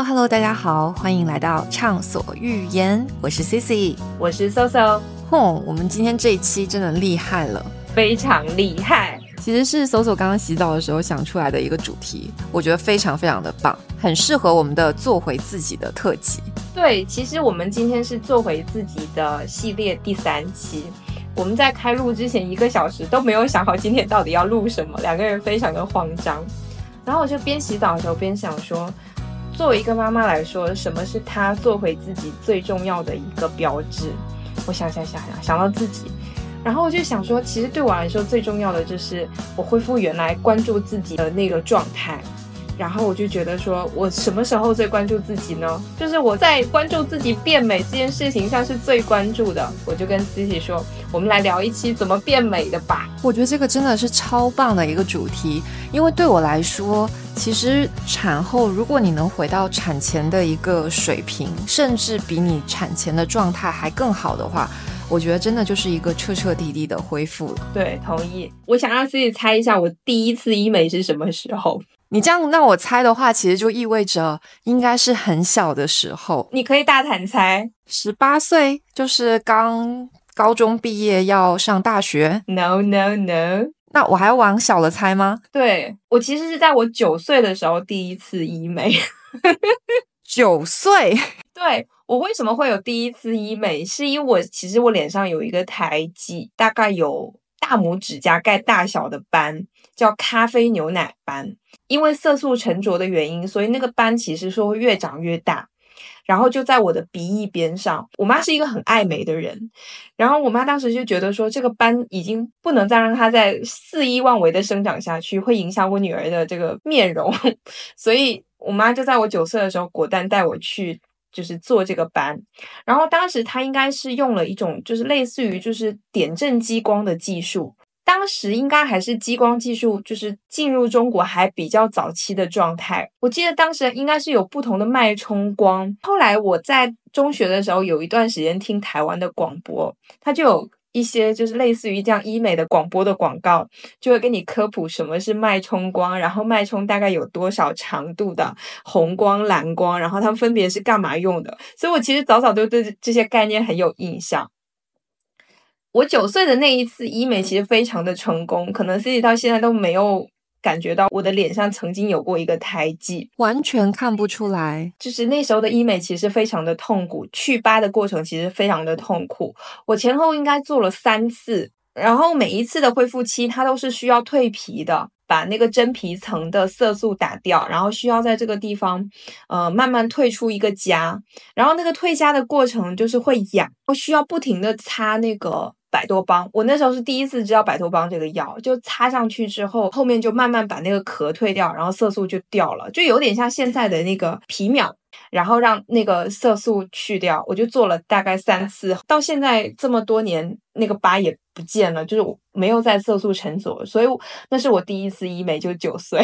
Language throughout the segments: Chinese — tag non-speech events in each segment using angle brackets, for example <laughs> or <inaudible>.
Hello Hello，大家好，欢迎来到畅所欲言，我是 Cici，我是 Soso。哼，我们今天这一期真的厉害了，非常厉害。其实是 Soso 刚刚洗澡的时候想出来的一个主题，我觉得非常非常的棒，很适合我们的做回自己的特辑。对，其实我们今天是做回自己的系列第三期。我们在开录之前一个小时都没有想好今天到底要录什么，两个人非常的慌张。然后我就边洗澡的时候边想说，作为一个妈妈来说，什么是她做回自己最重要的一个标志？我想想想想，想到自己，然后我就想说，其实对我来说最重要的就是我恢复原来关注自己的那个状态。然后我就觉得说，我什么时候最关注自己呢？就是我在关注自己变美这件事情上是最关注的。我就跟思琪说，我们来聊一期怎么变美的吧。我觉得这个真的是超棒的一个主题，因为对我来说，其实产后如果你能回到产前的一个水平，甚至比你产前的状态还更好的话，我觉得真的就是一个彻彻底底的恢复了。对，同意。我想让思琪猜一下，我第一次医美是什么时候？你这样让我猜的话，其实就意味着应该是很小的时候。你可以大胆猜，十八岁，就是刚高中毕业要上大学。No No No，那我还要往小了猜吗？对我其实是在我九岁的时候第一次医美。<laughs> 九岁，对我为什么会有第一次医美？是因为我其实我脸上有一个胎记，大概有。大拇指甲盖大小的斑叫咖啡牛奶斑，因为色素沉着的原因，所以那个斑其实说会越长越大。然后就在我的鼻翼边上。我妈是一个很爱美的人，然后我妈当时就觉得说这个斑已经不能再让它在肆意妄为的生长下去，会影响我女儿的这个面容，<laughs> 所以我妈就在我九岁的时候果断带我去。就是做这个斑，然后当时他应该是用了一种就是类似于就是点阵激光的技术，当时应该还是激光技术就是进入中国还比较早期的状态。我记得当时应该是有不同的脉冲光。后来我在中学的时候有一段时间听台湾的广播，它就有。一些就是类似于这样医美的广播的广告，就会跟你科普什么是脉冲光，然后脉冲大概有多少长度的红光、蓝光，然后它们分别是干嘛用的。所以我其实早早都对这些概念很有印象。我九岁的那一次医美其实非常的成功，可能自己到现在都没有。感觉到我的脸上曾经有过一个胎记，完全看不出来。就是那时候的医美其实非常的痛苦，去疤的过程其实非常的痛苦。我前后应该做了三次，然后每一次的恢复期它都是需要蜕皮的，把那个真皮层的色素打掉，然后需要在这个地方呃慢慢退出一个痂，然后那个退痂的过程就是会痒，需要不停的擦那个。百多邦，我那时候是第一次知道百多邦这个药，就擦上去之后，后面就慢慢把那个壳退掉，然后色素就掉了，就有点像现在的那个皮秒，然后让那个色素去掉。我就做了大概三次，到现在这么多年，那个疤也不见了，就是我没有再色素沉着，所以那是我第一次医美，就九岁。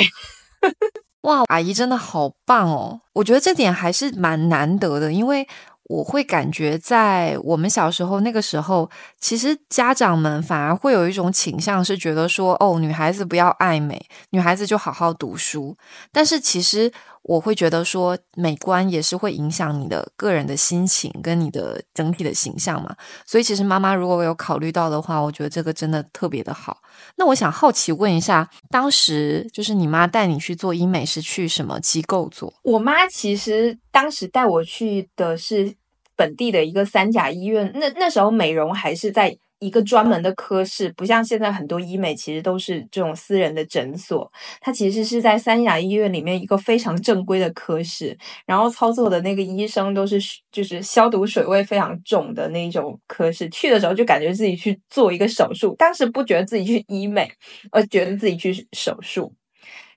<laughs> 哇，阿姨真的好棒哦！我觉得这点还是蛮难得的，因为。我会感觉，在我们小时候那个时候，其实家长们反而会有一种倾向，是觉得说，哦，女孩子不要爱美，女孩子就好好读书。但是其实我会觉得说，美观也是会影响你的个人的心情跟你的整体的形象嘛。所以其实妈妈如果有考虑到的话，我觉得这个真的特别的好。那我想好奇问一下，当时就是你妈带你去做医美是去什么机构做？我妈其实当时带我去的是。本地的一个三甲医院，那那时候美容还是在一个专门的科室，不像现在很多医美其实都是这种私人的诊所。它其实是在三甲医院里面一个非常正规的科室，然后操作的那个医生都是就是消毒水味非常重的那种科室。去的时候就感觉自己去做一个手术，当时不觉得自己去医美，而觉得自己去手术。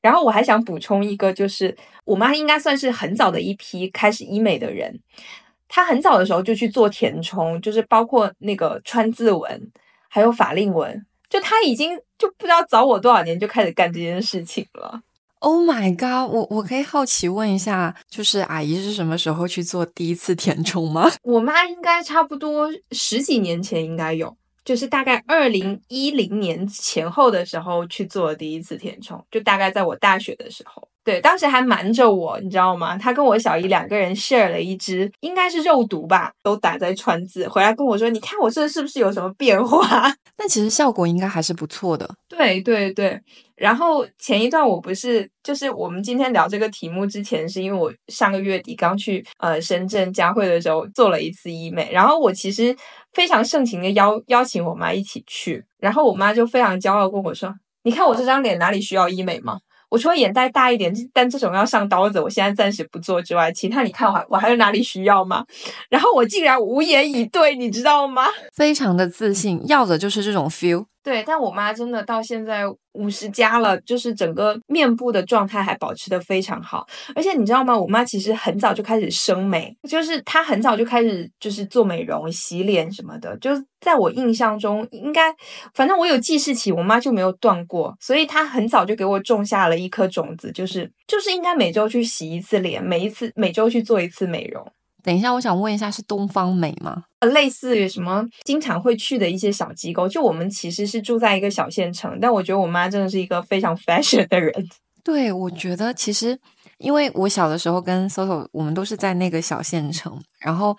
然后我还想补充一个，就是我妈应该算是很早的一批开始医美的人。他很早的时候就去做填充，就是包括那个川字纹，还有法令纹，就他已经就不知道早我多少年就开始干这件事情了。Oh my god！我我可以好奇问一下，就是阿姨是什么时候去做第一次填充吗？<laughs> 我妈应该差不多十几年前应该有，就是大概二零一零年前后的时候去做第一次填充，就大概在我大学的时候。对，当时还瞒着我，你知道吗？他跟我小姨两个人 share 了一支，应该是肉毒吧，都打在川字，回来跟我说：“你看我这是不是有什么变化？” <laughs> 但其实效果应该还是不错的。对对对。然后前一段我不是，就是我们今天聊这个题目之前，是因为我上个月底刚去呃深圳佳慧的时候做了一次医美，然后我其实非常盛情的邀邀请我妈一起去，然后我妈就非常骄傲跟我说：“你看我这张脸哪里需要医美吗？”我除了眼袋大一点，但这种要上刀子，我现在暂时不做之外，其他你看我我还有哪里需要吗？然后我竟然无言以对，你知道吗？非常的自信，要的就是这种 feel。对，但我妈真的到现在五十加了，就是整个面部的状态还保持的非常好。而且你知道吗？我妈其实很早就开始生美，就是她很早就开始就是做美容、洗脸什么的。就在我印象中，应该反正我有记事起，我妈就没有断过。所以她很早就给我种下了一颗种子，就是就是应该每周去洗一次脸，每一次每周去做一次美容。等一下，我想问一下，是东方美吗？类似于什么经常会去的一些小机构。就我们其实是住在一个小县城，但我觉得我妈真的是一个非常 fashion 的人。对，我觉得其实因为我小的时候跟 Soso，我们都是在那个小县城，然后。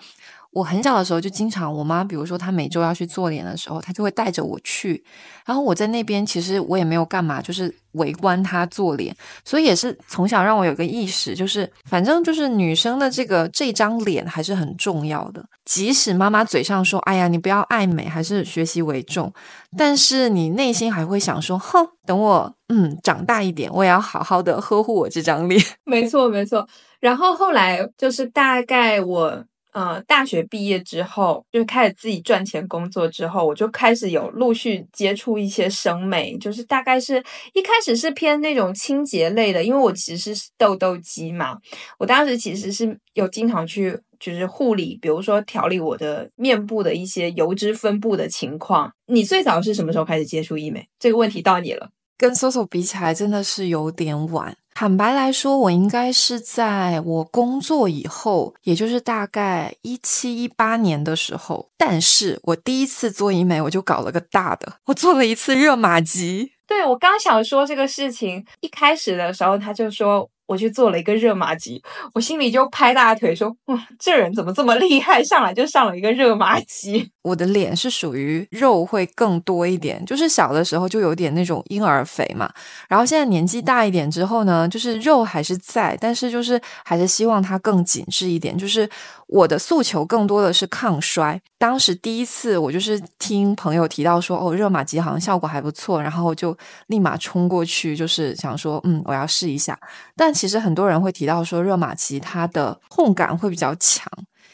我很小的时候就经常，我妈比如说她每周要去做脸的时候，她就会带着我去。然后我在那边其实我也没有干嘛，就是围观她做脸。所以也是从小让我有个意识，就是反正就是女生的这个这张脸还是很重要的。即使妈妈嘴上说：“哎呀，你不要爱美，还是学习为重。”但是你内心还会想说：“哼，等我嗯长大一点，我也要好好的呵护我这张脸。”没错，没错。然后后来就是大概我。呃，大学毕业之后就是开始自己赚钱工作之后，我就开始有陆续接触一些生美，就是大概是一开始是偏那种清洁类的，因为我其实是痘痘肌嘛，我当时其实是有经常去就是护理，比如说调理我的面部的一些油脂分布的情况。你最早是什么时候开始接触医美？这个问题到你了。跟 Soso 比起来，真的是有点晚。坦白来说，我应该是在我工作以后，也就是大概一七一八年的时候。但是我第一次做医美，我就搞了个大的，我做了一次热玛吉。对我刚想说这个事情，一开始的时候他就说。我去做了一个热玛吉，我心里就拍大腿说：“哇，这人怎么这么厉害？上来就上了一个热玛吉。”我的脸是属于肉会更多一点，就是小的时候就有点那种婴儿肥嘛。然后现在年纪大一点之后呢，就是肉还是在，但是就是还是希望它更紧致一点。就是我的诉求更多的是抗衰。当时第一次我就是听朋友提到说：“哦，热玛吉好像效果还不错。”然后就立马冲过去，就是想说：“嗯，我要试一下。”但其实很多人会提到说，热玛吉它的痛感会比较强，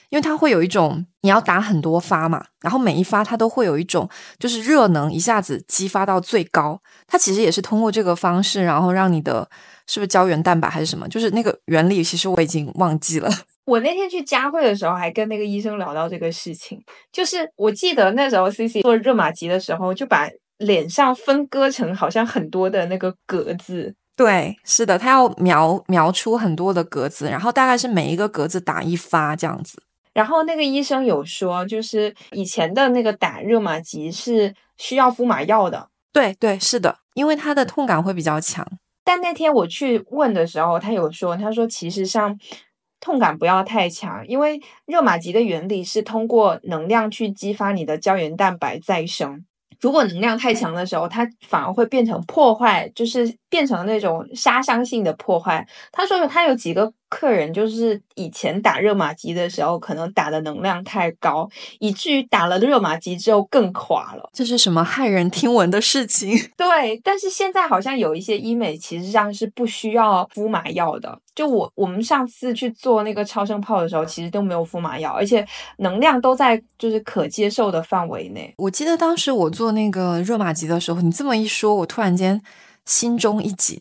因为它会有一种你要打很多发嘛，然后每一发它都会有一种就是热能一下子激发到最高。它其实也是通过这个方式，然后让你的是不是胶原蛋白还是什么，就是那个原理，其实我已经忘记了。<laughs> 我那天去佳慧的时候，还跟那个医生聊到这个事情，就是我记得那时候 C C 做热玛吉的时候，就把脸上分割成好像很多的那个格子。对，是的，他要描描出很多的格子，然后大概是每一个格子打一发这样子。然后那个医生有说，就是以前的那个打热玛吉是需要敷麻药的。对对，是的，因为它的痛感会比较强。但那天我去问的时候，他有说，他说其实上痛感不要太强，因为热玛吉的原理是通过能量去激发你的胶原蛋白再生。如果能量太强的时候，它反而会变成破坏，就是变成那种杀伤性的破坏。他说他有几个。客人就是以前打热玛吉的时候，可能打的能量太高，以至于打了热玛吉之后更垮了。这是什么骇人听闻的事情？<laughs> 对，但是现在好像有一些医美其实上是不需要敷麻药的。就我我们上次去做那个超声炮的时候，其实都没有敷麻药，而且能量都在就是可接受的范围内。我记得当时我做那个热玛吉的时候，你这么一说，我突然间心中一紧。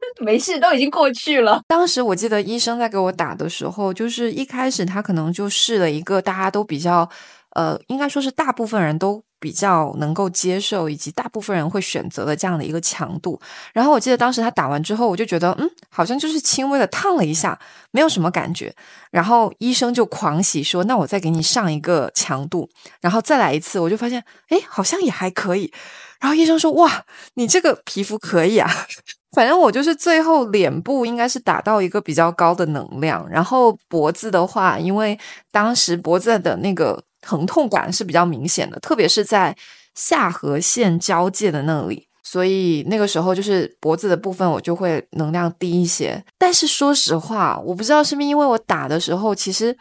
<laughs> 没事，都已经过去了。当时我记得医生在给我打的时候，就是一开始他可能就试了一个大家都比较，呃，应该说是大部分人都比较能够接受，以及大部分人会选择的这样的一个强度。然后我记得当时他打完之后，我就觉得，嗯，好像就是轻微的烫了一下，没有什么感觉。然后医生就狂喜说：“那我再给你上一个强度，然后再来一次。”我就发现，哎，好像也还可以。然后医生说：“哇，你这个皮肤可以啊。”反正我就是最后脸部应该是达到一个比较高的能量，然后脖子的话，因为当时脖子的那个疼痛感是比较明显的，特别是在下颌线交界的那里，所以那个时候就是脖子的部分我就会能量低一些。但是说实话，我不知道是不是因为我打的时候，其实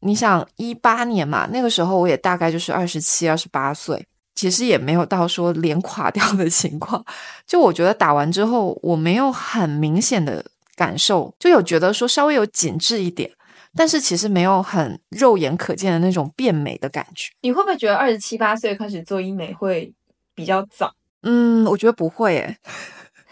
你想一八年嘛，那个时候我也大概就是二十七、二十八岁。其实也没有到说脸垮掉的情况，就我觉得打完之后，我没有很明显的感受，就有觉得说稍微有紧致一点，但是其实没有很肉眼可见的那种变美的感觉。你会不会觉得二十七八岁开始做医美会比较早？嗯，我觉得不会诶。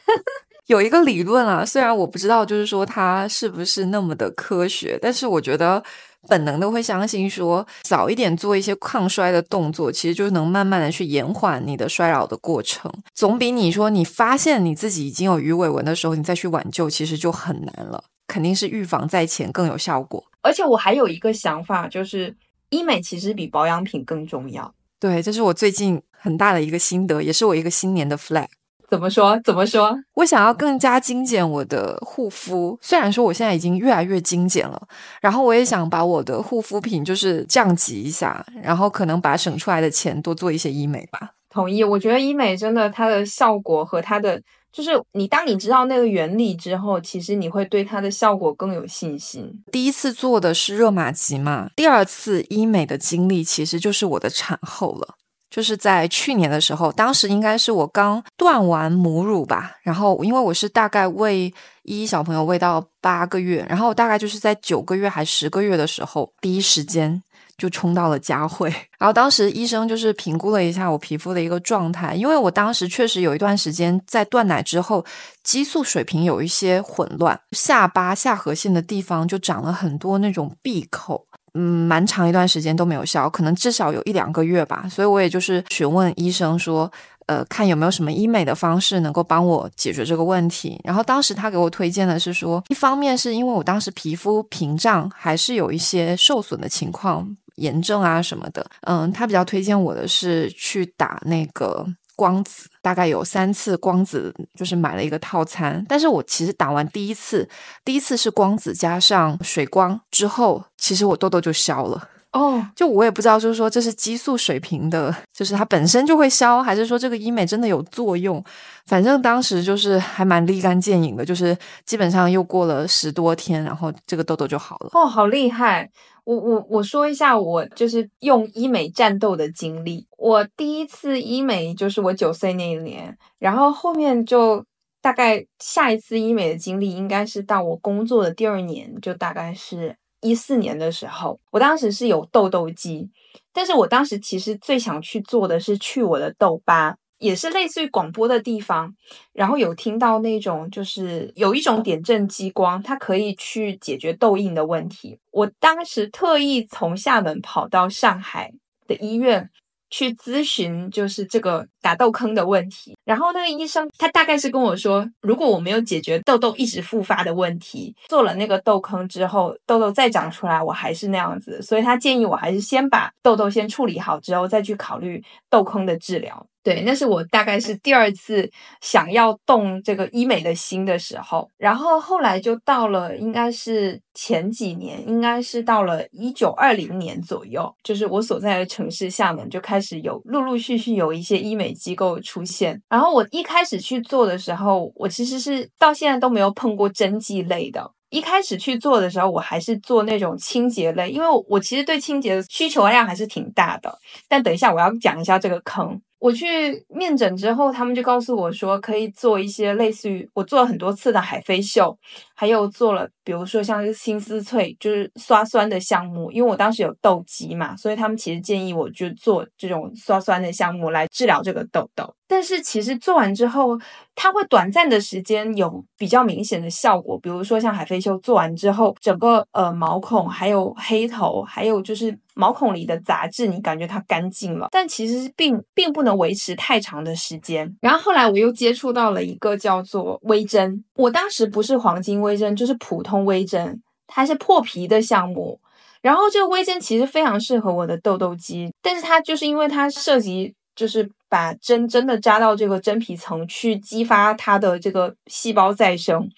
<laughs> 有一个理论啊，虽然我不知道就是说它是不是那么的科学，但是我觉得。本能的会相信说，早一点做一些抗衰的动作，其实就能慢慢的去延缓你的衰老的过程，总比你说你发现你自己已经有鱼尾纹的时候，你再去挽救，其实就很难了。肯定是预防在前更有效果。而且我还有一个想法，就是医美其实比保养品更重要。对，这是我最近很大的一个心得，也是我一个新年的 flag。怎么说？怎么说？我想要更加精简我的护肤，虽然说我现在已经越来越精简了，然后我也想把我的护肤品就是降级一下，然后可能把省出来的钱多做一些医美吧。同意，我觉得医美真的它的效果和它的就是你当你知道那个原理之后，其实你会对它的效果更有信心。第一次做的是热玛吉嘛，第二次医美的经历其实就是我的产后了。就是在去年的时候，当时应该是我刚断完母乳吧，然后因为我是大概喂一小朋友喂到八个月，然后大概就是在九个月还十个月的时候，第一时间就冲到了佳慧，<laughs> 然后当时医生就是评估了一下我皮肤的一个状态，因为我当时确实有一段时间在断奶之后，激素水平有一些混乱，下巴下颌线的地方就长了很多那种闭口。嗯，蛮长一段时间都没有消，可能至少有一两个月吧。所以我也就是询问医生说，呃，看有没有什么医美的方式能够帮我解决这个问题。然后当时他给我推荐的是说，一方面是因为我当时皮肤屏障还是有一些受损的情况，炎症啊什么的。嗯，他比较推荐我的是去打那个。光子大概有三次光子，就是买了一个套餐。但是我其实打完第一次，第一次是光子加上水光之后，其实我痘痘就消了。哦，就我也不知道，就是说这是激素水平的，就是它本身就会消，还是说这个医美真的有作用？反正当时就是还蛮立竿见影的，就是基本上又过了十多天，然后这个痘痘就好了。哦，好厉害！我我我说一下我就是用医美战斗的经历。我第一次医美就是我九岁那一年，然后后面就大概下一次医美的经历应该是到我工作的第二年，就大概是一四年的时候。我当时是有痘痘肌，但是我当时其实最想去做的是去我的痘疤。也是类似于广播的地方，然后有听到那种就是有一种点阵激光，它可以去解决痘印的问题。我当时特意从厦门跑到上海的医院。去咨询就是这个打痘坑的问题，然后那个医生他大概是跟我说，如果我没有解决痘痘一直复发的问题，做了那个痘坑之后，痘痘再长出来，我还是那样子，所以他建议我还是先把痘痘先处理好之后，再去考虑痘坑的治疗。对，那是我大概是第二次想要动这个医美的心的时候，然后后来就到了应该是前几年，应该是到了一九二零年左右，就是我所在的城市厦门就开始有陆陆续续有一些医美机构出现。然后我一开始去做的时候，我其实是到现在都没有碰过针剂类的。一开始去做的时候，我还是做那种清洁类，因为我其实对清洁的需求量还是挺大的。但等一下我要讲一下这个坑。我去面诊之后，他们就告诉我说，可以做一些类似于我做了很多次的海飞秀，还有做了，比如说像是新丝翠，就是刷酸的项目。因为我当时有痘肌嘛，所以他们其实建议我就做这种刷酸的项目来治疗这个痘痘。但是其实做完之后，它会短暂的时间有比较明显的效果，比如说像海飞秀做完之后，整个呃毛孔还有黑头，还有就是毛孔里的杂质，你感觉它干净了。但其实并并不能维持太长的时间。然后后来我又接触到了一个叫做微针，我当时不是黄金微针，就是普通微针，它是破皮的项目。然后这个微针其实非常适合我的痘痘肌，但是它就是因为它涉及就是。把针真的扎到这个真皮层去激发它的这个细胞再生。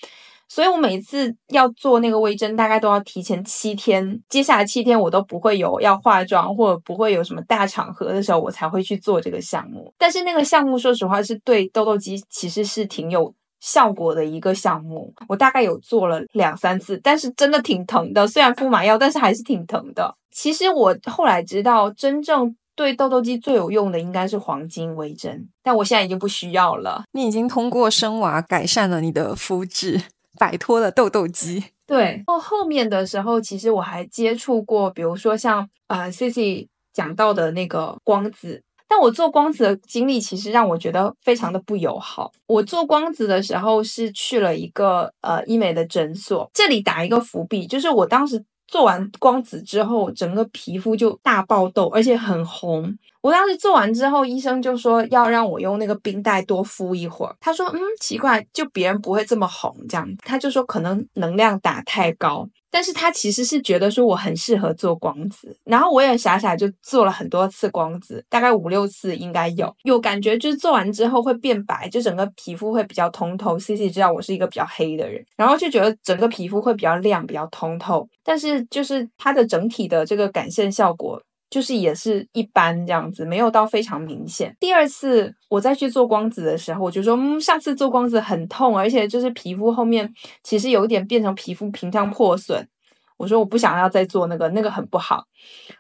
所以我每次要做那个微针，大概都要提前七天。接下来七天我都不会有要化妆或者不会有什么大场合的时候，我才会去做这个项目。但是那个项目，说实话是对痘痘肌其实是挺有效果的一个项目。我大概有做了两三次，但是真的挺疼的。虽然敷麻药，但是还是挺疼的。其实我后来知道，真正对痘痘肌最有用的应该是黄金微针，但我现在已经不需要了。你已经通过生娃改善了你的肤质。摆脱了痘痘肌。<laughs> 对，后后面的时候，其实我还接触过，比如说像呃 C C 讲到的那个光子，但我做光子的经历其实让我觉得非常的不友好。我做光子的时候是去了一个呃医美的诊所，这里打一个伏笔，就是我当时。做完光子之后，整个皮肤就大爆痘，而且很红。我当时做完之后，医生就说要让我用那个冰袋多敷一会儿。他说：“嗯，奇怪，就别人不会这么红这样。”他就说可能能量打太高。但是他其实是觉得说我很适合做光子，然后我也傻傻就做了很多次光子，大概五六次应该有，有感觉就是做完之后会变白，就整个皮肤会比较通透。C C 知道我是一个比较黑的人，然后就觉得整个皮肤会比较亮、比较通透，但是就是它的整体的这个感线效果。就是也是一般这样子，没有到非常明显。第二次我再去做光子的时候，我就说，嗯，上次做光子很痛，而且就是皮肤后面其实有一点变成皮肤屏障破损。我说我不想要再做那个，那个很不好。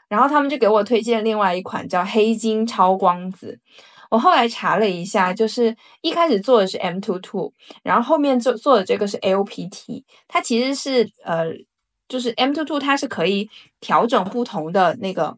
然后他们就给我推荐另外一款叫黑金超光子。我后来查了一下，就是一开始做的是 M two two，然后后面做做的这个是 L P T，它其实是呃，就是 M two two 它是可以调整不同的那个。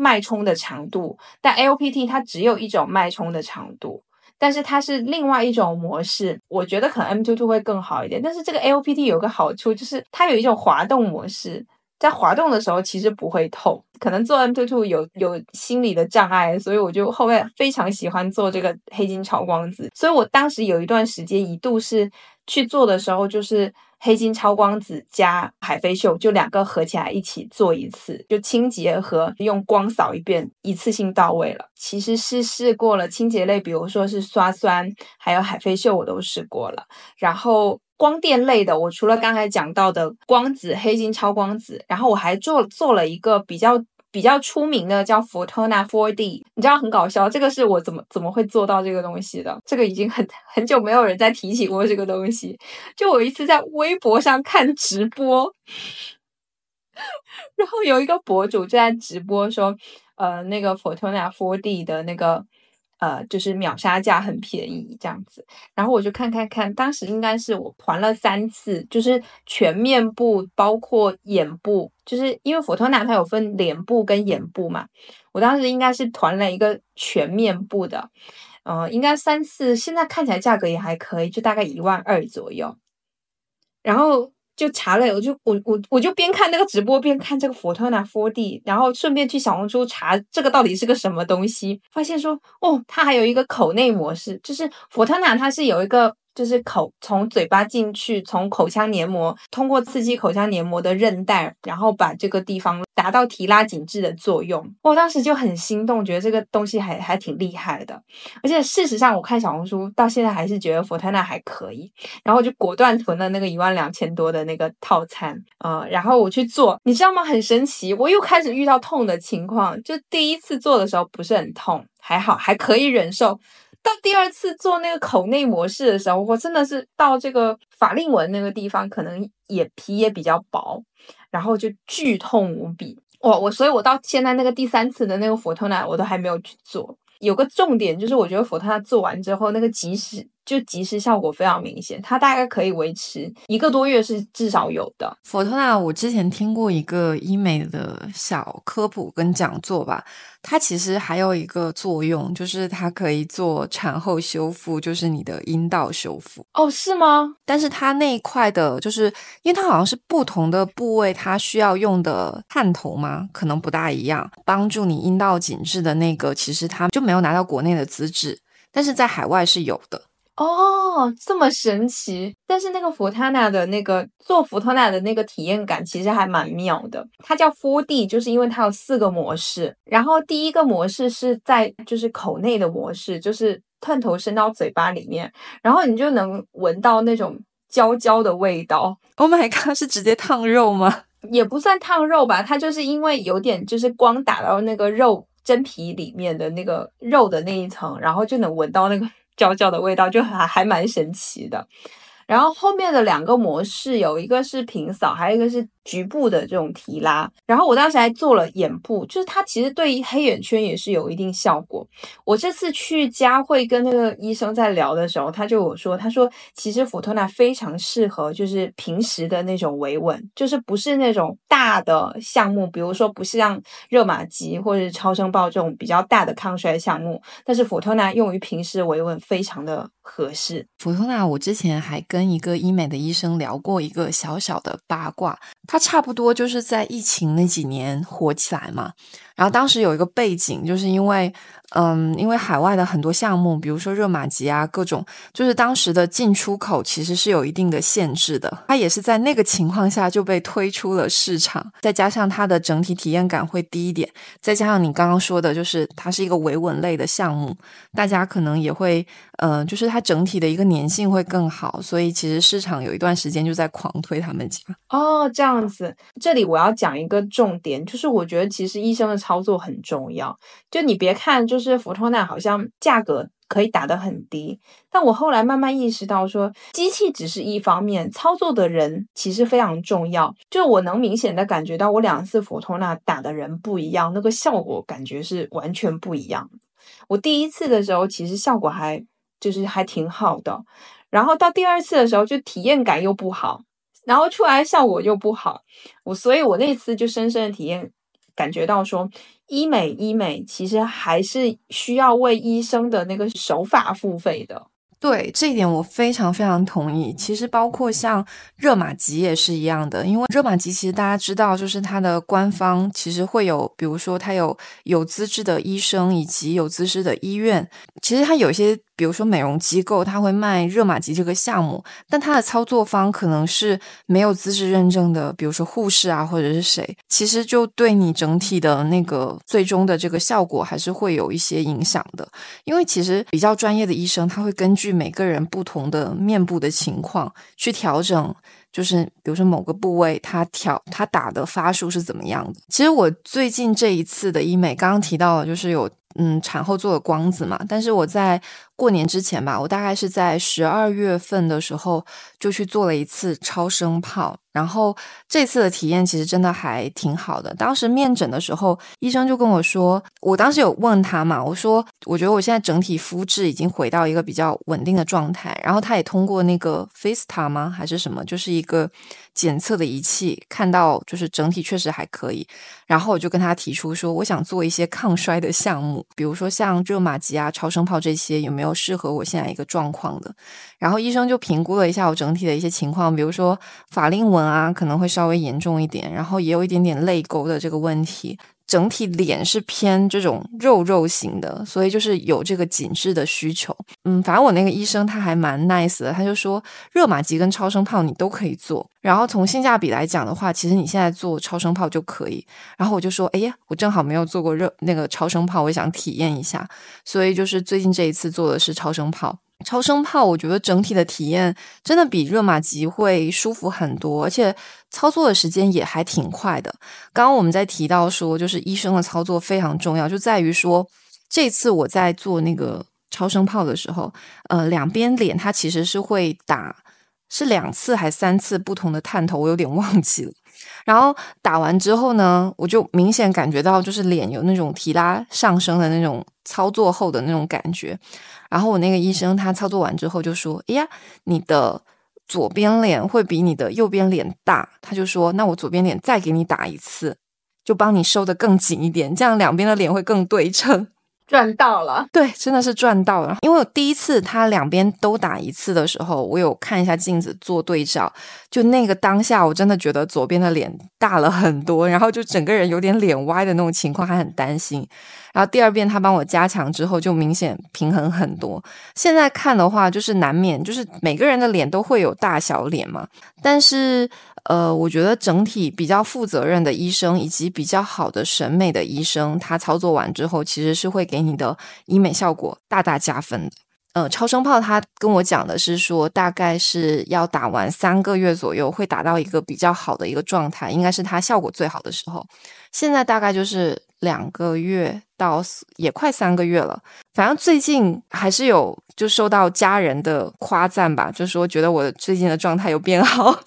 脉冲的长度，但 AOPT 它只有一种脉冲的长度，但是它是另外一种模式。我觉得可能 M22 会更好一点，但是这个 AOPT 有个好处，就是它有一种滑动模式，在滑动的时候其实不会痛。可能做 M22 有有心理的障碍，所以我就后面非常喜欢做这个黑金超光子。所以我当时有一段时间一度是去做的时候，就是。黑金超光子加海飞秀，就两个合起来一起做一次，就清洁和用光扫一遍，一次性到位了。其实是试过了清洁类，比如说是刷酸，还有海飞秀，我都试过了。然后光电类的，我除了刚才讲到的光子黑金超光子，然后我还做做了一个比较。比较出名的叫 Photona 4D，你知道很搞笑，这个是我怎么怎么会做到这个东西的？这个已经很很久没有人再提起过这个东西。就我一次在微博上看直播，然后有一个博主就在直播说，呃，那个 Photona 4D 的那个。呃，就是秒杀价很便宜这样子，然后我就看看看，当时应该是我团了三次，就是全面部包括眼部，就是因为佛托纳它有分脸部跟眼部嘛，我当时应该是团了一个全面部的，呃，应该三次，现在看起来价格也还可以，就大概一万二左右，然后。就查了，我就我我我就边看那个直播边看这个 Fortuna 4D，然后顺便去小红书查这个到底是个什么东西，发现说哦，它还有一个口内模式，就是 Fortuna 它是有一个。就是口从嘴巴进去，从口腔黏膜通过刺激口腔黏膜的韧带，然后把这个地方达到提拉紧致的作用。我当时就很心动，觉得这个东西还还挺厉害的。而且事实上，我看小红书到现在还是觉得佛泰纳还可以，然后就果断囤了那个一万两千多的那个套餐啊。然后我去做，你知道吗？很神奇，我又开始遇到痛的情况。就第一次做的时候不是很痛，还好还可以忍受。到第二次做那个口内模式的时候，我真的是到这个法令纹那个地方，可能也皮也比较薄，然后就剧痛无比。我我，所以我到现在那个第三次的那个佛头奶，我都还没有去做。有个重点就是，我觉得佛头奶做完之后，那个即使。就即时效果非常明显，它大概可以维持一个多月是至少有的。佛托纳，我之前听过一个医美的小科普跟讲座吧，它其实还有一个作用，就是它可以做产后修复，就是你的阴道修复。哦，是吗？但是它那一块的，就是因为它好像是不同的部位，它需要用的探头嘛，可能不大一样。帮助你阴道紧致的那个，其实它就没有拿到国内的资质，但是在海外是有的。哦，这么神奇！但是那个福塔纳的那个做福塔纳的那个体验感其实还蛮妙的。它叫 4D，就是因为它有四个模式。然后第一个模式是在就是口内的模式，就是探头伸到嘴巴里面，然后你就能闻到那种焦焦的味道。Oh my god，是直接烫肉吗？<laughs> 也不算烫肉吧，它就是因为有点就是光打到那个肉真皮里面的那个肉的那一层，然后就能闻到那个。焦焦的味道就还还蛮神奇的，然后后面的两个模式有一个是平扫，还有一个是。局部的这种提拉，然后我当时还做了眼部，就是它其实对于黑眼圈也是有一定效果。我这次去佳慧跟那个医生在聊的时候，他就有说，他说其实福托纳非常适合就是平时的那种维稳，就是不是那种大的项目，比如说不是像热玛吉或者是超声炮这种比较大的抗衰项目，但是福托纳用于平时维稳非常的合适。福托纳，我之前还跟跟一个医美的医生聊过一个小小的八卦，他。差不多就是在疫情那几年火起来嘛，然后当时有一个背景，就是因为。嗯，因为海外的很多项目，比如说热玛吉啊，各种就是当时的进出口其实是有一定的限制的。它也是在那个情况下就被推出了市场，再加上它的整体体验感会低一点，再加上你刚刚说的，就是它是一个维稳类的项目，大家可能也会，呃，就是它整体的一个粘性会更好，所以其实市场有一段时间就在狂推他们家。哦，这样子，这里我要讲一个重点，就是我觉得其实医生的操作很重要，就你别看就。就是福托纳好像价格可以打得很低，但我后来慢慢意识到，说机器只是一方面，操作的人其实非常重要。就我能明显的感觉到，我两次福托纳打的人不一样，那个效果感觉是完全不一样。我第一次的时候其实效果还就是还挺好的，然后到第二次的时候就体验感又不好，然后出来效果又不好。我所以，我那次就深深的体验感觉到说。医美，医美其实还是需要为医生的那个手法付费的。对这一点，我非常非常同意。其实包括像热玛吉也是一样的，因为热玛吉其实大家知道，就是它的官方其实会有，比如说它有有资质的医生以及有资质的医院。其实它有些。比如说美容机构，他会卖热玛吉这个项目，但他的操作方可能是没有资质认证的，比如说护士啊，或者是谁，其实就对你整体的那个最终的这个效果还是会有一些影响的。因为其实比较专业的医生，他会根据每个人不同的面部的情况去调整，就是比如说某个部位，他调他打的发数是怎么样的。其实我最近这一次的医美，刚刚提到了，就是有嗯产后做的光子嘛，但是我在。过年之前吧，我大概是在十二月份的时候就去做了一次超声炮，然后这次的体验其实真的还挺好的。当时面诊的时候，医生就跟我说，我当时有问他嘛，我说我觉得我现在整体肤质已经回到一个比较稳定的状态，然后他也通过那个 FaceTA 吗还是什么，就是一个检测的仪器，看到就是整体确实还可以。然后我就跟他提出说，我想做一些抗衰的项目，比如说像热玛吉啊、超声炮这些，有没有适合我现在一个状况的？然后医生就评估了一下我整体的一些情况，比如说法令纹啊，可能会稍微严重一点，然后也有一点点泪沟的这个问题。整体脸是偏这种肉肉型的，所以就是有这个紧致的需求。嗯，反正我那个医生他还蛮 nice 的，他就说热玛吉跟超声炮你都可以做。然后从性价比来讲的话，其实你现在做超声炮就可以。然后我就说，哎呀，我正好没有做过热那个超声炮，我想体验一下。所以就是最近这一次做的是超声炮。超声炮，我觉得整体的体验真的比热玛吉会舒服很多，而且操作的时间也还挺快的。刚刚我们在提到说，就是医生的操作非常重要，就在于说，这次我在做那个超声炮的时候，呃，两边脸它其实是会打，是两次还三次不同的探头，我有点忘记了。然后打完之后呢，我就明显感觉到就是脸有那种提拉上升的那种操作后的那种感觉。然后我那个医生他操作完之后就说：“哎呀，你的左边脸会比你的右边脸大。”他就说：“那我左边脸再给你打一次，就帮你收的更紧一点，这样两边的脸会更对称。”赚到了，对，真的是赚到了。因为我第一次他两边都打一次的时候，我有看一下镜子做对照，就那个当下，我真的觉得左边的脸大了很多，然后就整个人有点脸歪的那种情况，还很担心。然后第二遍他帮我加强之后，就明显平衡很多。现在看的话，就是难免就是每个人的脸都会有大小脸嘛，但是。呃，我觉得整体比较负责任的医生，以及比较好的审美的医生，他操作完之后，其实是会给你的医美效果大大加分的。呃，超声炮他跟我讲的是说，大概是要打完三个月左右，会达到一个比较好的一个状态，应该是它效果最好的时候。现在大概就是两个月到也快三个月了，反正最近还是有就受到家人的夸赞吧，就说觉得我最近的状态有变好。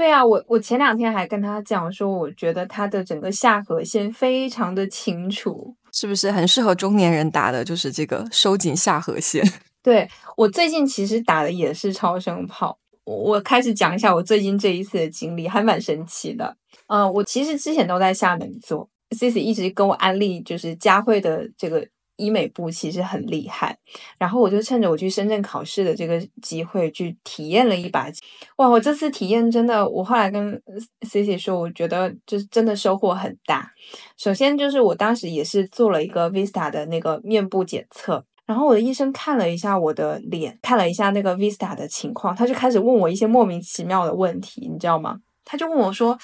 对啊，我我前两天还跟他讲说，我觉得他的整个下颌线非常的清楚，是不是很适合中年人打的？就是这个收紧下颌线。<laughs> 对我最近其实打的也是超声炮，我我开始讲一下我最近这一次的经历，还蛮神奇的。嗯，我其实之前都在厦门做，Cici 一直跟我安利，就是佳慧的这个。医美部其实很厉害，然后我就趁着我去深圳考试的这个机会去体验了一把。哇，我这次体验真的，我后来跟 C C 说，我觉得就是真的收获很大。首先就是我当时也是做了一个 Vista 的那个面部检测，然后我的医生看了一下我的脸，看了一下那个 Vista 的情况，他就开始问我一些莫名其妙的问题，你知道吗？他就问我说：“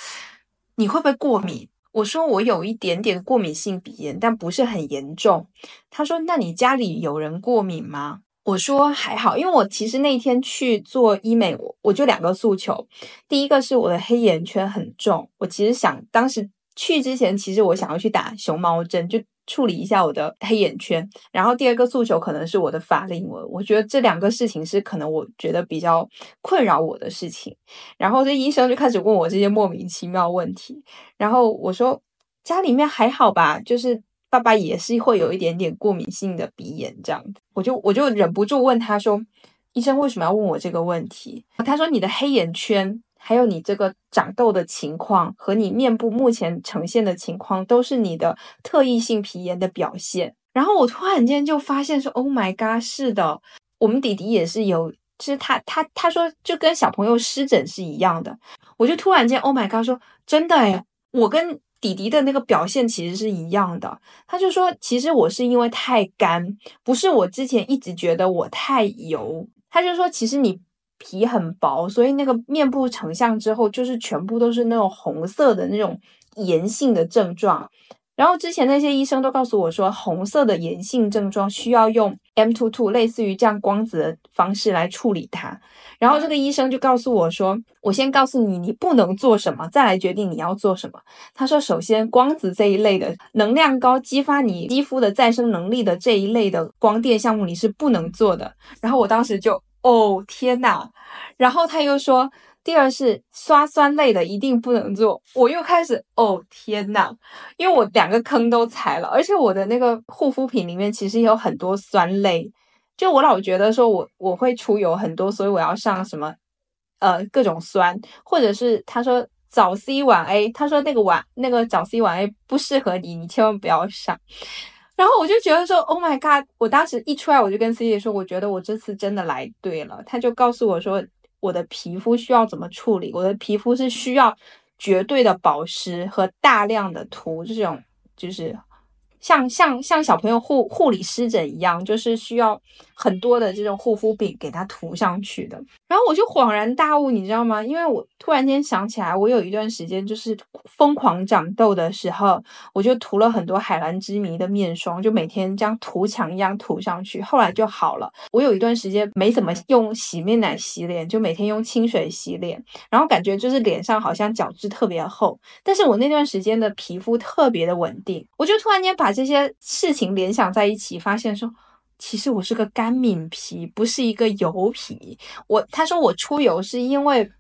你会不会过敏？”我说我有一点点过敏性鼻炎，但不是很严重。他说：“那你家里有人过敏吗？”我说：“还好，因为我其实那天去做医美，我我就两个诉求。第一个是我的黑眼圈很重，我其实想当时去之前，其实我想要去打熊猫针，就。”处理一下我的黑眼圈，然后第二个诉求可能是我的法令纹，我觉得这两个事情是可能我觉得比较困扰我的事情。然后这医生就开始问我这些莫名其妙问题，然后我说家里面还好吧，就是爸爸也是会有一点点过敏性的鼻炎这样子，我就我就忍不住问他说，医生为什么要问我这个问题？他说你的黑眼圈。还有你这个长痘的情况和你面部目前呈现的情况，都是你的特异性皮炎的表现。然后我突然间就发现说：“Oh my god，是的，我们弟弟也是有，就是他他他说就跟小朋友湿疹是一样的。”我就突然间 Oh my god，说真的诶我跟弟弟的那个表现其实是一样的。他就说：“其实我是因为太干，不是我之前一直觉得我太油。”他就说：“其实你。”皮很薄，所以那个面部成像之后，就是全部都是那种红色的那种炎性的症状。然后之前那些医生都告诉我说，红色的炎性症状需要用 M two two 类似于这样光子的方式来处理它。然后这个医生就告诉我说，我先告诉你你不能做什么，再来决定你要做什么。他说，首先光子这一类的能量高、激发你肌肤的再生能力的这一类的光电项目，你是不能做的。然后我当时就。哦天呐，然后他又说，第二是刷酸类的一定不能做。我又开始哦天呐，因为我两个坑都踩了，而且我的那个护肤品里面其实有很多酸类，就我老觉得说我我会出油很多，所以我要上什么呃各种酸，或者是他说早 C 晚 A，他说那个晚那个早 C 晚 A 不适合你，你千万不要上。然后我就觉得说，Oh my god！我当时一出来，我就跟 C 姐说，我觉得我这次真的来对了。他就告诉我说，我的皮肤需要怎么处理，我的皮肤是需要绝对的保湿和大量的涂这种，就是。像像像小朋友护护理湿疹一样，就是需要很多的这种护肤品给它涂上去的。然后我就恍然大悟，你知道吗？因为我突然间想起来，我有一段时间就是疯狂长痘的时候，我就涂了很多海蓝之谜的面霜，就每天像涂墙一样涂上去，后来就好了。我有一段时间没怎么用洗面奶洗脸，就每天用清水洗脸，然后感觉就是脸上好像角质特别厚，但是我那段时间的皮肤特别的稳定，我就突然间把。把这些事情联想在一起，发现说，其实我是个干敏皮，不是一个油皮。我他说我出油是因为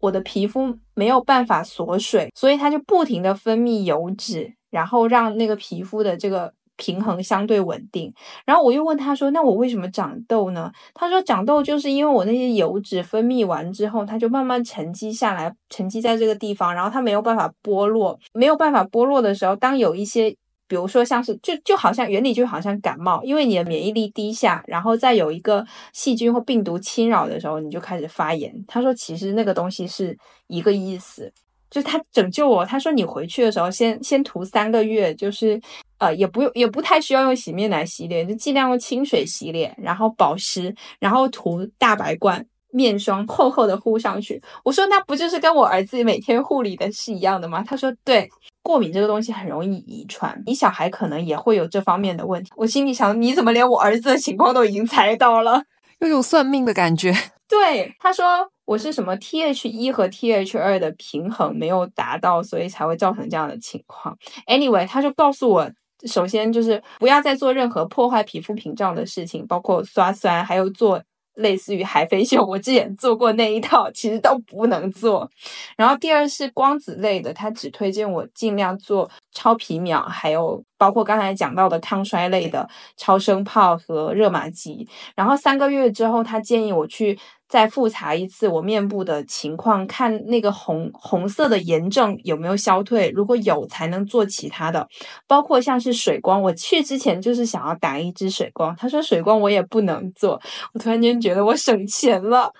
我的皮肤没有办法锁水，所以它就不停的分泌油脂，然后让那个皮肤的这个平衡相对稳定。然后我又问他说，那我为什么长痘呢？他说长痘就是因为我那些油脂分泌完之后，它就慢慢沉积下来，沉积在这个地方，然后它没有办法剥落，没有办法剥落的时候，当有一些比如说像是就就好像原理就好像感冒，因为你的免疫力低下，然后再有一个细菌或病毒侵扰的时候，你就开始发炎。他说其实那个东西是一个意思，就他拯救我。他说你回去的时候先先涂三个月，就是呃也不用也不太需要用洗面奶洗脸，就尽量用清水洗脸，然后保湿，然后涂大白罐。面霜厚厚的敷上去，我说那不就是跟我儿子每天护理的是一样的吗？他说对，过敏这个东西很容易遗传，你小孩可能也会有这方面的问题。我心里想，你怎么连我儿子的情况都已经猜到了？有种算命的感觉。<laughs> 对，他说我是什么 T H 一和 T H 二的平衡没有达到，所以才会造成这样的情况。Anyway，他就告诉我，首先就是不要再做任何破坏皮肤屏障的事情，包括刷酸，还有做。类似于海飞秀，我之前做过那一套，其实都不能做。然后第二是光子类的，他只推荐我尽量做超皮秒，还有包括刚才讲到的抗衰类的超声炮和热玛吉。然后三个月之后，他建议我去。再复查一次我面部的情况，看那个红红色的炎症有没有消退，如果有才能做其他的，包括像是水光。我去之前就是想要打一支水光，他说水光我也不能做，我突然间觉得我省钱了。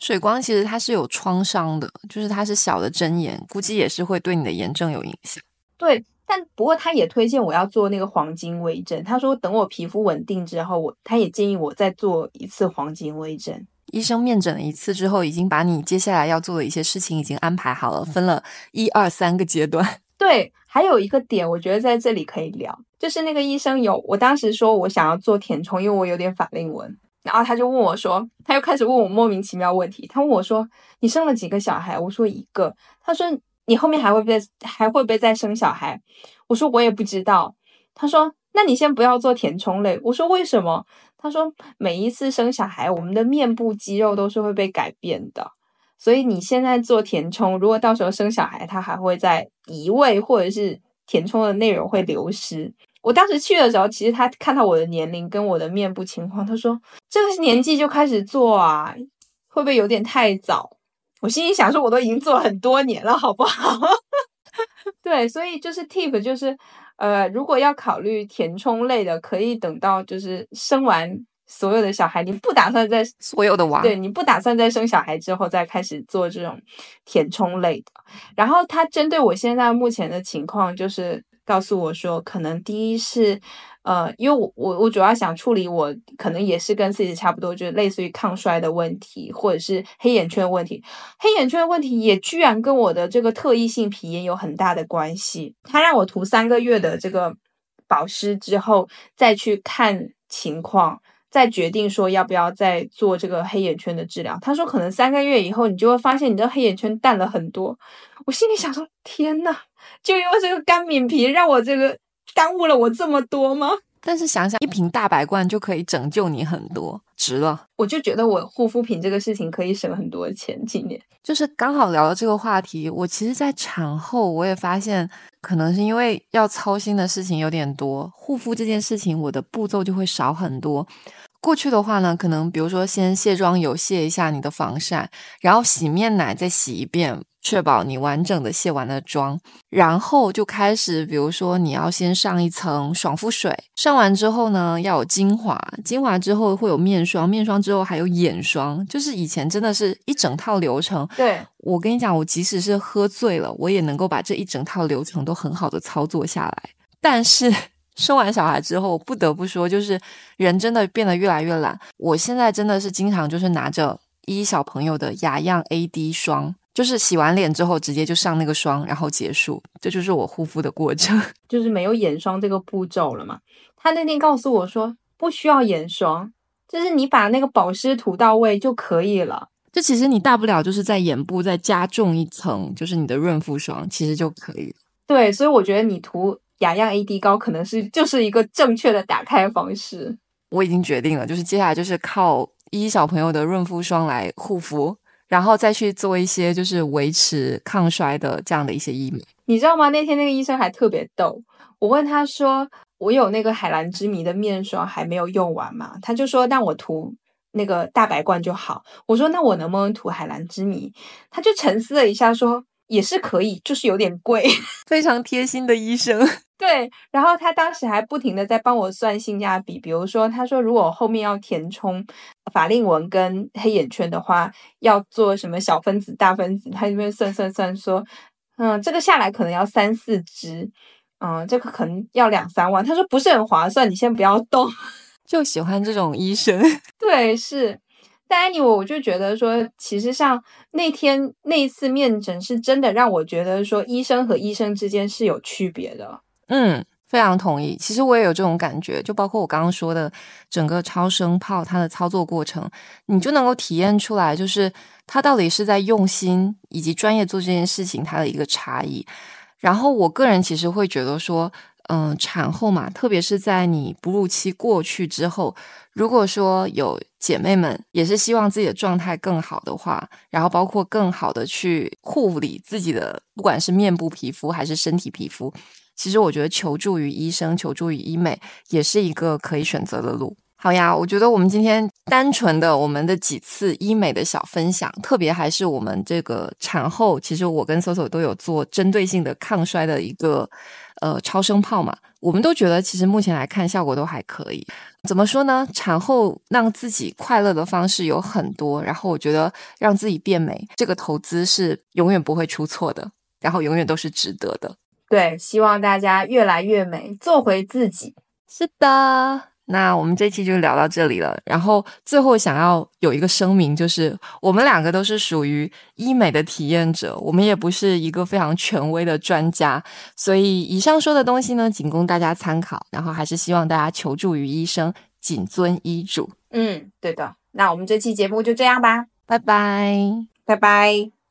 水光其实它是有创伤的，就是它是小的针眼，估计也是会对你的炎症有影响。对，但不过他也推荐我要做那个黄金微针，他说等我皮肤稳定之后，我他也建议我再做一次黄金微针。医生面诊了一次之后，已经把你接下来要做的一些事情已经安排好了，分了一二三个阶段。<laughs> 对，还有一个点，我觉得在这里可以聊，就是那个医生有，我当时说我想要做填充，因为我有点法令纹，然后他就问我说，他又开始问我莫名其妙问题，他问我说，你生了几个小孩？我说一个。他说你后面还会不会还会不会再生小孩？我说我也不知道。他说那你先不要做填充类。我说为什么？他说，每一次生小孩，我们的面部肌肉都是会被改变的，所以你现在做填充，如果到时候生小孩，它还会在移位，或者是填充的内容会流失。我当时去的时候，其实他看到我的年龄跟我的面部情况，他说这个年纪就开始做啊，会不会有点太早？我心里想说，我都已经做了很多年了，好不好？<laughs> 对，所以就是 tip 就是。呃，如果要考虑填充类的，可以等到就是生完所有的小孩，你不打算在所有的娃，对你不打算再生小孩之后再开始做这种填充类的。然后他针对我现在目前的情况，就是告诉我说，可能第一是。呃，因为我我我主要想处理我可能也是跟自己差不多，就是类似于抗衰的问题，或者是黑眼圈问题。黑眼圈的问题也居然跟我的这个特异性皮炎有很大的关系。他让我涂三个月的这个保湿之后，再去看情况，再决定说要不要再做这个黑眼圈的治疗。他说可能三个月以后，你就会发现你的黑眼圈淡了很多。我心里想说，天呐，就因为这个干敏皮让我这个。耽误了我这么多吗？但是想想一瓶大白罐就可以拯救你很多，值了。我就觉得我护肤品这个事情可以省很多钱。今年就是刚好聊到这个话题，我其实，在产后我也发现，可能是因为要操心的事情有点多，护肤这件事情我的步骤就会少很多。过去的话呢，可能比如说先卸妆油卸一下你的防晒，然后洗面奶再洗一遍。确保你完整的卸完了妆，然后就开始，比如说你要先上一层爽肤水，上完之后呢，要有精华，精华之后会有面霜，面霜之后还有眼霜，就是以前真的是一整套流程。对我跟你讲，我即使是喝醉了，我也能够把这一整套流程都很好的操作下来。但是 <laughs> 生完小孩之后，不得不说，就是人真的变得越来越懒。我现在真的是经常就是拿着一小朋友的雅漾 AD 霜。就是洗完脸之后直接就上那个霜，然后结束，这就是我护肤的过程，<laughs> 就是没有眼霜这个步骤了嘛。他那天告诉我说不需要眼霜，就是你把那个保湿涂到位就可以了。就其实你大不了就是在眼部再加重一层，就是你的润肤霜，其实就可以了。对，所以我觉得你涂雅漾 AD 膏可能是就是一个正确的打开方式。我已经决定了，就是接下来就是靠依小朋友的润肤霜来护肤。然后再去做一些就是维持抗衰的这样的一些医美，你知道吗？那天那个医生还特别逗，我问他说：“我有那个海蓝之谜的面霜还没有用完嘛？”他就说：“那我涂那个大白罐就好。”我说：“那我能不能涂海蓝之谜？”他就沉思了一下说：“也是可以，就是有点贵。<laughs> 非常贴心的医生。<laughs> 对，然后他当时还不停的在帮我算性价比，比如说他说如果后面要填充法令纹跟黑眼圈的话，要做什么小分子、大分子，他这边算算算说，嗯，这个下来可能要三四支，嗯，这个可能要两三万。他说不是很划算，你先不要动。<laughs> 就喜欢这种医生。对，是。但 anyway，我就觉得说，其实像那天那一次面诊，是真的让我觉得说，医生和医生之间是有区别的。嗯，非常同意。其实我也有这种感觉，就包括我刚刚说的整个超声炮它的操作过程，你就能够体验出来，就是它到底是在用心以及专业做这件事情它的一个差异。然后我个人其实会觉得说。嗯，产后嘛，特别是在你哺乳期过去之后，如果说有姐妹们也是希望自己的状态更好的话，然后包括更好的去护理自己的，不管是面部皮肤还是身体皮肤，其实我觉得求助于医生、求助于医美也是一个可以选择的路。好呀，我觉得我们今天单纯的我们的几次医美的小分享，特别还是我们这个产后，其实我跟 Soso 都有做针对性的抗衰的一个呃超声炮嘛，我们都觉得其实目前来看效果都还可以。怎么说呢？产后让自己快乐的方式有很多，然后我觉得让自己变美这个投资是永远不会出错的，然后永远都是值得的。对，希望大家越来越美，做回自己。是的。那我们这期就聊到这里了。然后最后想要有一个声明，就是我们两个都是属于医美的体验者，我们也不是一个非常权威的专家，所以以上说的东西呢，仅供大家参考。然后还是希望大家求助于医生，谨遵医嘱。嗯，对的。那我们这期节目就这样吧，拜拜，拜拜。